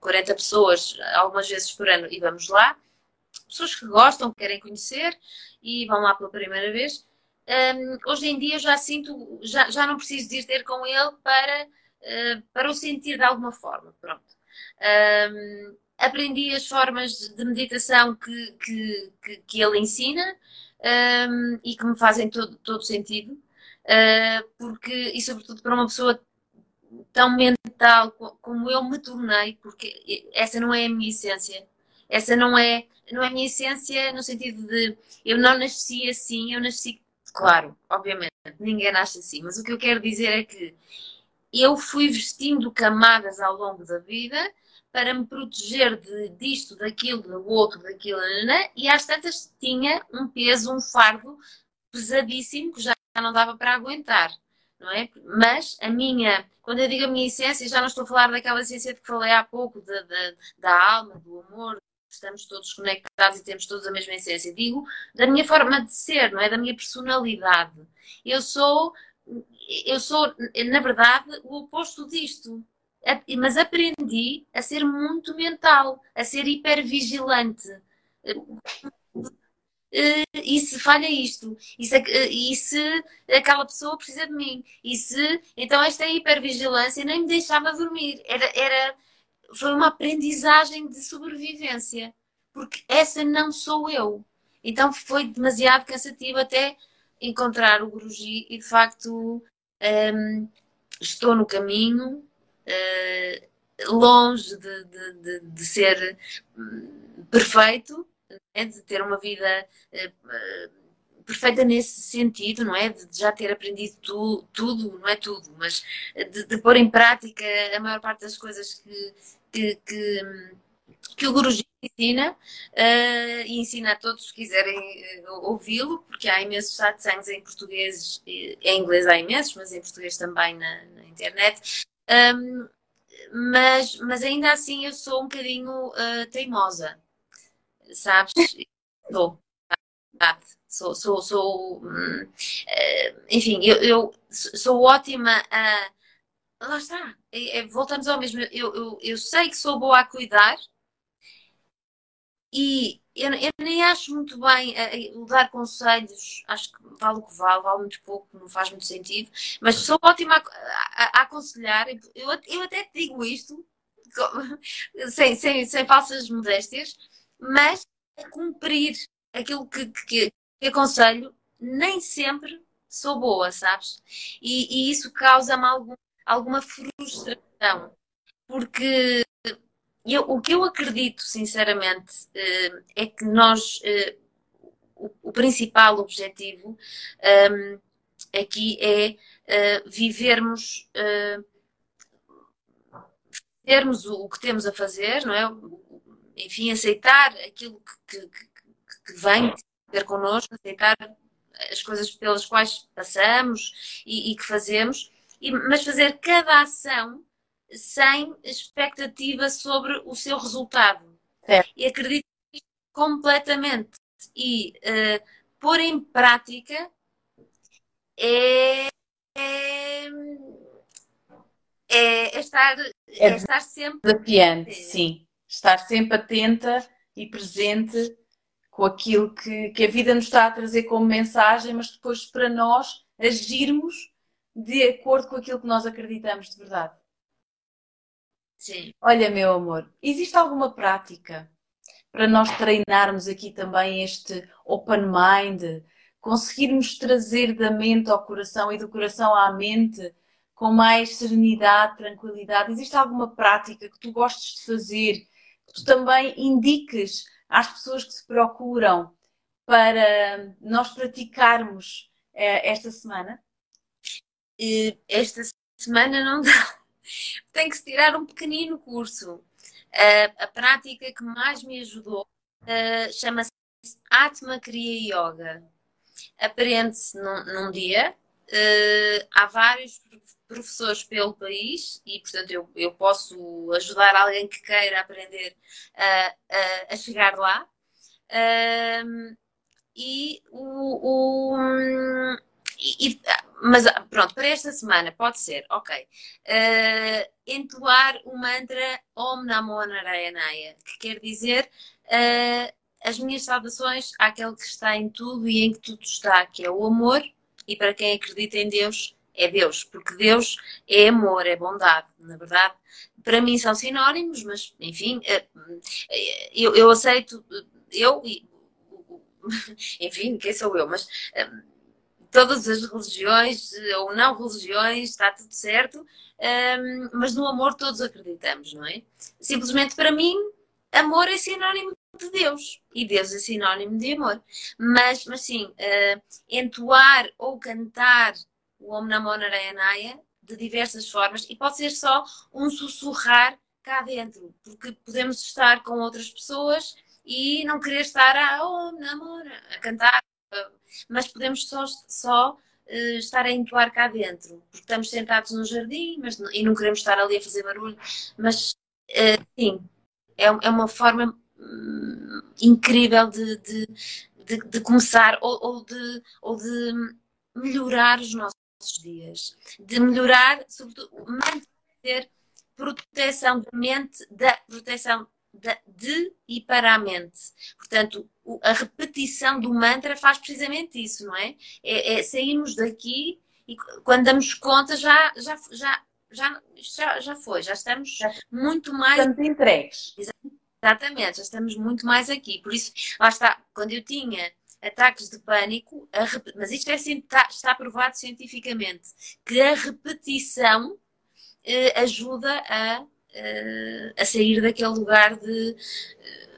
40 pessoas algumas vezes por ano e vamos lá. Pessoas que gostam, que querem conhecer e vão lá pela primeira vez. Um, hoje em dia já sinto, já, já não preciso de ir ter com ele para, uh, para o sentir de alguma forma. Pronto. Um, aprendi as formas de meditação que, que, que, que ele ensina um, e que me fazem todo, todo sentido. Uh, porque, e sobretudo para uma pessoa tão mental como eu me tornei, porque essa não é a minha essência. Essa não é, não é a minha essência no sentido de eu não nasci assim, eu nasci, claro, obviamente, ninguém nasce assim, mas o que eu quero dizer é que eu fui vestindo camadas ao longo da vida para me proteger de, disto, daquilo, do outro, daquilo, né? e às tantas tinha um peso, um fardo pesadíssimo que já não dava para aguentar não é? Mas a minha, quando eu digo a minha essência, já não estou a falar daquela essência de que falei há pouco, de, de, da alma, do amor, estamos todos conectados e temos todos a mesma essência. Digo da minha forma de ser, não é? Da minha personalidade. Eu sou, eu sou, na verdade, o oposto disto. Mas aprendi a ser muito mental, a ser hipervigilante e se falha isto, e se, e se aquela pessoa precisa de mim, e se então esta hipervigilância nem me deixava dormir. Era, era, foi uma aprendizagem de sobrevivência, porque essa não sou eu. Então foi demasiado cansativo até encontrar o Guruji e de facto um, estou no caminho, uh, longe de, de, de, de ser hum, perfeito, né? de ter uma vida uh, perfeita nesse sentido, não é? De já ter aprendido tu, tudo, não é tudo, mas de, de, pôr em prática a maior parte das coisas que, que, que, que o Guruji ensina uh, e ensina a todos que quiserem ouvi-lo, porque há imensos satsangs em português, em inglês há imensos, mas em português também na, na internet. Um, mas, mas ainda assim eu sou um bocadinho uh, teimosa, sabes? Sou, sou, sou, sou hum, enfim, eu, eu, sou ótima a. Lá está, voltamos ao mesmo. Eu, eu, eu sei que sou boa a cuidar, e eu, eu, nem acho muito bem uh, dar conselhos, acho que vale o que vale, vale muito pouco, não faz muito sentido, mas sou ótima a, a, a aconselhar. Eu, eu até te digo isto, <laughs> sem, sem, sem falsas modéstias, mas a cumprir aquilo que, que, que aconselho, nem sempre sou boa, sabes? E, e isso causa-me algum, alguma frustração, porque eu, o que eu acredito, sinceramente, eh, é que nós, eh, o, principal objetivo ehm, aqui é eh, vivermos, termos o que temos a fazer, não é? Enfim, aceitar aquilo que, que, que vem ter connosco, aceitar as coisas pelas quais passamos e, e que fazemos, e, mas fazer cada ação sem expectativa sobre o seu resultado. Certo. E acredito completamente. E uh, pôr em prática é, é, é estar, é, é estar sempre. Desafiante, sim. Estar sempre atenta e presente com aquilo que, que a vida nos está a trazer como mensagem, mas depois para nós agirmos de acordo com aquilo que nós acreditamos de verdade. Sim. Olha, meu amor, existe alguma prática para nós treinarmos aqui também este open mind, conseguirmos trazer da mente ao coração e do coração à mente com mais serenidade, tranquilidade? Existe alguma prática que tu gostes de fazer, tu também indiques às pessoas que se procuram para nós praticarmos eh, esta semana? Esta semana não dá <laughs> tem que se tirar um pequenino curso. Uh, a prática que mais me ajudou chama-se Atma Kriya Yoga. Aprende-se num, dia. Há vários professores pelo país e, portanto, eu, eu posso ajudar alguém que queira aprender a, a, a chegar lá. e o, o e, mas pronto, para esta semana pode ser, ok. Uh, entoar o mantra Om Namo Narayanaya, que quer dizer uh, as minhas saudações àquele que está em tudo e em que tudo está, que é o amor, e para quem acredita em Deus, é Deus, porque Deus é amor, é bondade, na verdade. Para mim são sinónimos, mas enfim, uh, eu, eu aceito, eu, <laughs> enfim, quem sou eu, mas todas as religiões ou não religiões, está tudo certo, mas no amor todos acreditamos, não é? Simplesmente para mim, amor é sinónimo de Deus e Deus é sinónimo de amor. Mas, mas sim, entoar ou cantar o Om Namo Narayanaya de diversas formas e pode ser só um sussurrar cá dentro, porque podemos estar com outras pessoas e não querer estar a Om Namo a cantar mas podemos só, só uh, estar a entoar cá dentro, porque estamos sentados no jardim mas, e não queremos estar ali a fazer barulho, mas uh, sim, é, é uma forma hum, incrível de, de, de, de começar ou, ou, de, ou de melhorar os nossos dias, de melhorar, sobretudo, manter proteção da mente, da proteção de e para a mente. Portanto, a repetição do mantra faz precisamente isso, não é? É, é sairmos daqui e quando damos conta já, já, já, já, já, já foi, já estamos muito mais. Estamos entregues. Exatamente, já estamos muito mais aqui. Por isso, lá está, quando eu tinha ataques de pânico, mas isto é, está, está provado cientificamente, que a repetição eh, ajuda a, eh, a sair daquele lugar de. Eh,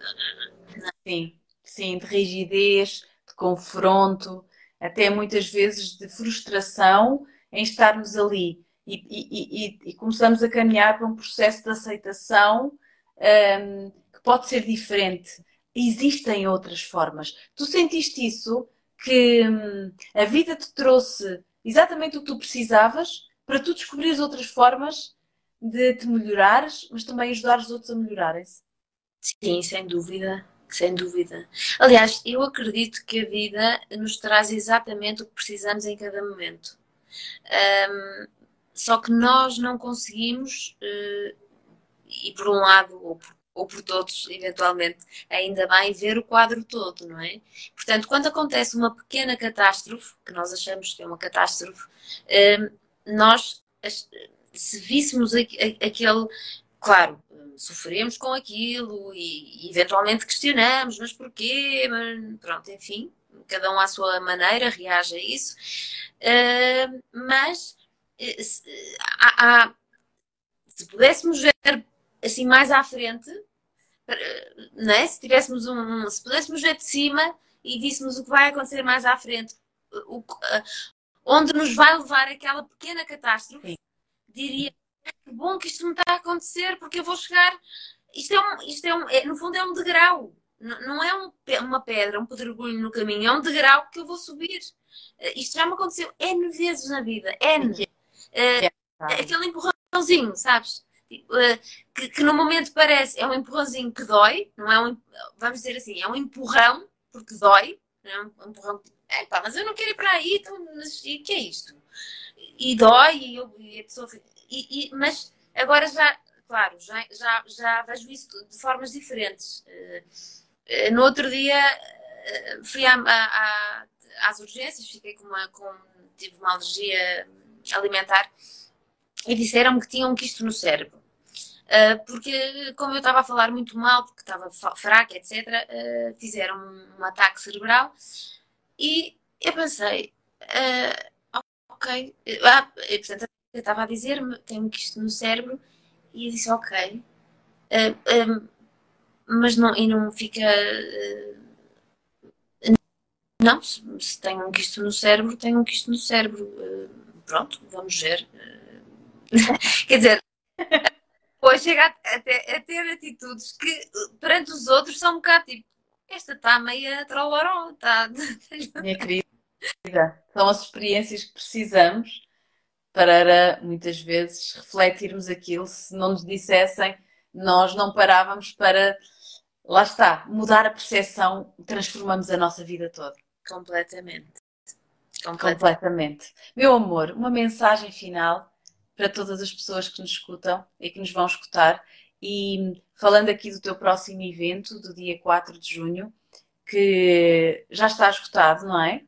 sim, sim, de rigidez, de confronto, até muitas vezes de frustração em estarmos ali. E, e, e, e começamos a caminhar para um processo de aceitação um, ehm, que pode ser diferente. Existem outras formas. Tu sentiste isso? Que hum, a vida te trouxe exatamente o que tu precisavas para tu descobrires outras formas de te melhorares, mas também ajudar os outros a melhorarem-se? Sim, sem dúvida. Sem dúvida. Aliás, eu acredito que a vida nos traz exatamente o que precisamos em cada momento. Um, só que nós não conseguimos, uh, e por um lado, ou por, ou por todos, eventualmente, ainda bem, ver o quadro todo, não é? Portanto, quando acontece uma pequena catástrofe, que nós achamos que é uma catástrofe, um, nós, se víssemos aquele, claro, sofremos com aquilo e, eventualmente questionamos, mas porquê? Pronto, enfim, cada um à sua maneira reage a isso. Uh, mas há, se pudéssemos ver assim mais à frente, não é? se tivéssemos um, se pudéssemos ver de cima e dissemos o que vai acontecer mais à frente, o, uh, onde nos vai levar aquela pequena catástrofe, diria que bom que isto não está a acontecer, porque eu vou chegar. Isto é um, isto é um, é, no fundo é um degrau, não é um, uma pedra, um pedregulho no caminho, é um degrau que eu vou subir. Uh, isto já me aconteceu N vezes na vida, N. Uh, aquele empurrãozinho, sabes? Que, que, no momento parece, é um empurrãozinho que dói, não é um, vamos dizer assim, é um empurrão, porque dói, não é um empurrão, é pá, mas eu não quero ir para aí, então, mas e que é isto? E dói, e, eu, e a pessoa e, e, mas agora já, claro, já, já, já vejo isso de formas diferentes. Uh, no outro dia uh, fui à, à, às urgências, fiquei com uma, com, tive uma alergia alimentar e disseram-me que tinha um quisto no cérebro. Uh, porque, como eu estava a falar muito mal, porque estava fraca, etc., uh, fizeram um, ataque cerebral e eu pensei, uh, ok, ah, portanto, eu estava a dizer-me, tenho um quisto no cérebro, e eu disse, ok. Uh, uh, mas não, e não fica. Uh, não, se, se tenho um quisto no cérebro, tenho um quisto no cérebro. pronto, vamos ver. <laughs> Quer dizer, depois chega a, a, a, ter atitudes que perante os outros são um bocado tipo, esta está meia troloró, está. Minha querida, são as experiências que precisamos para muitas vezes refletirmos aquilo. Se não nos dissessem, nós não parávamos para, lá está, mudar a percepção, transformamos a nossa vida toda. Completamente. Completamente. Completamente. Meu amor, uma mensagem final para todas as pessoas que nos escutam e que nos vão escutar. E falando aqui do teu próximo evento, do dia 4 de junho, que já está escutado, não é?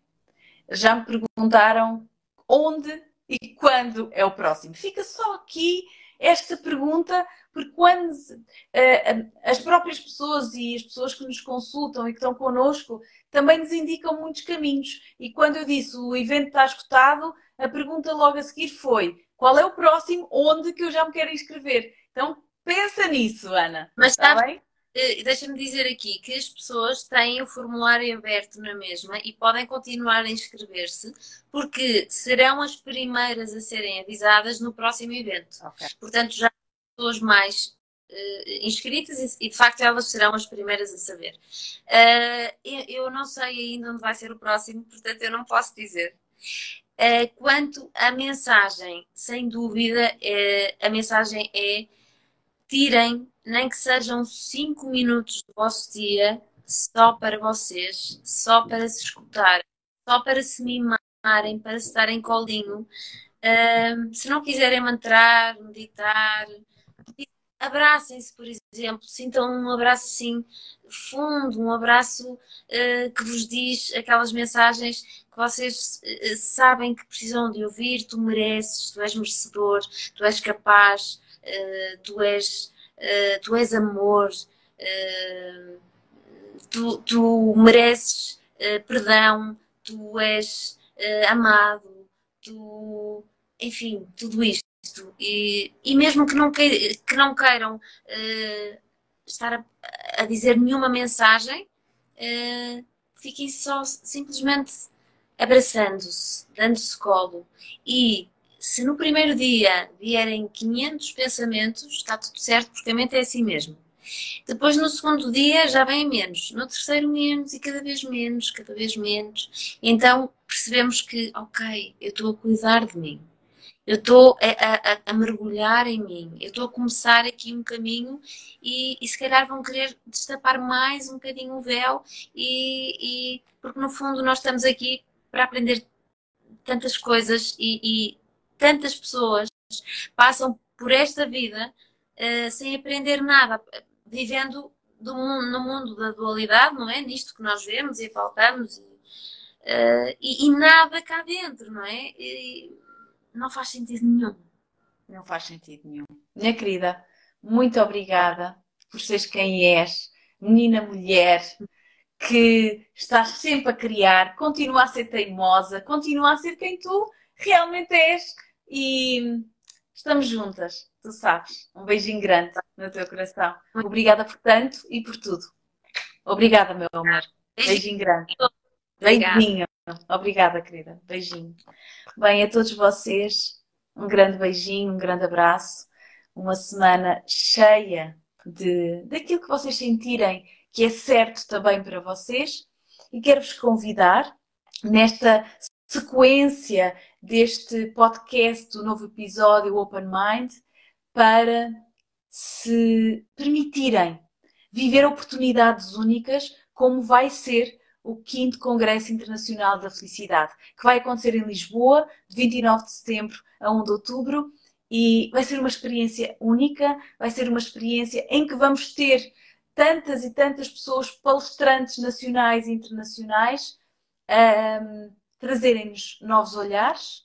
Já me perguntaram onde e quando é o próximo? Fica só aqui esta pergunta, porque quando uh, as próprias pessoas e as pessoas que nos consultam e que estão connosco também nos indicam muitos caminhos. E quando eu disse o evento está escutado, a pergunta logo a seguir foi: qual é o próximo? Onde que eu já me quero inscrever? Então pensa nisso, Ana. Mas está bem? Eh, deixa-me dizer aqui que as pessoas têm o formulário aberto na mesma e podem continuar a inscrever-se, porque serão as primeiras a serem avisadas no próximo evento. Okay. Portanto, já pessoas mais uh, inscritas e, de facto, elas serão as primeiras a saber. Eu, eu, não sei ainda onde vai ser o próximo, portanto, eu não posso dizer. Uh, quanto à mensagem, sem dúvida, a mensagem é tirem nem que sejam 5 minutos do vosso dia só para vocês, só para se escutarem, só para se mimarem, para se darem colinho. Se não quiserem mantrar, meditar, abracem-se, por exemplo, sintam um abraço assim fundo, um abraço uh, que vos diz aquelas mensagens que vocês uh, sabem que precisam de ouvir. Tu mereces, tu és merecedor, tu és capaz, uh, tu és tu és amor, tu, tu, mereces perdão, tu és amado, tu, enfim, tudo isto. E, e mesmo que não, que, não queiram estar a, dizer nenhuma mensagem, fiquem só simplesmente abraçando-se, dando-se colo. E se no primeiro dia vierem 500 pensamentos, está tudo certo, porque a mente é assim mesmo. Depois, no segundo dia, já vem menos. No terceiro, menos. E cada vez menos, cada vez menos. Então, percebemos que, ok, eu estou a cuidar de mim. Eu estou a, a, a, mergulhar em mim. Eu estou a começar aqui um caminho e, e, se calhar vão querer destapar mais um bocadinho o véu e, e porque no fundo nós estamos aqui para aprender tantas coisas e, e tantas pessoas passam por esta vida uh, sem aprender nada, vivendo mundo, no mundo da dualidade, não é? Nisto que nós vemos e faltamos e, uh, e, e, nada cá dentro, não é? E não faz sentido nenhum. Não faz sentido nenhum. Minha querida, muito obrigada por seres quem és, menina mulher, que estás sempre a criar, continua a ser teimosa, continua a ser quem tu realmente és e estamos juntas, tu sabes. Um beijinho grande no teu coração. Obrigada por tanto e por tudo. Obrigada, meu amor. Beijinho grande. Beijinho. Obrigada, querida. Beijinho. Bem, a todos vocês, um grande beijinho, um grande abraço. Uma semana cheia de daquilo que vocês sentirem que é certo também para vocês. E quero-vos convidar nesta sequência deste podcast, do novo episódio Open Mind, para se permitirem viver oportunidades únicas, como vai ser o 5 Congresso Internacional da Felicidade, que vai acontecer em Lisboa, de 29 de setembro a 1 de outubro, e vai ser uma experiência única, vai ser uma experiência em que vamos ter tantas e tantas pessoas, palestrantes nacionais e internacionais, um, trazerem-nos novos olhares,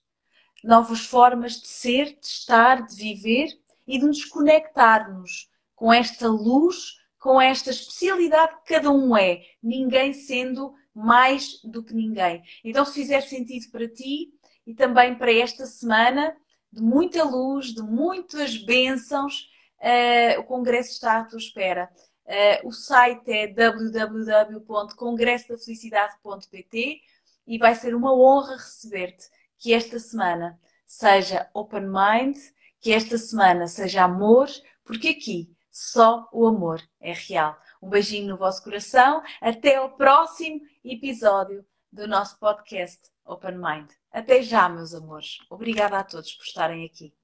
novas formas de ser, de estar, de viver e de nos conectarmos com esta luz, com esta especialidade que cada um é, ninguém sendo mais do que ninguém. Então, se fizer sentido para ti e também para esta semana de muita luz, de muitas bênçãos, uh, o Congresso está à tua espera. Uh, o site é www.congressodafelicidade.pt e vai ser uma honra receber-te. Que esta semana seja open mind, que esta semana seja amor, porque aqui só o amor é real. Um beijinho no vosso coração. Até ao próximo episódio do nosso podcast Open Mind. Até já, meus amores. Obrigada a todos por estarem aqui.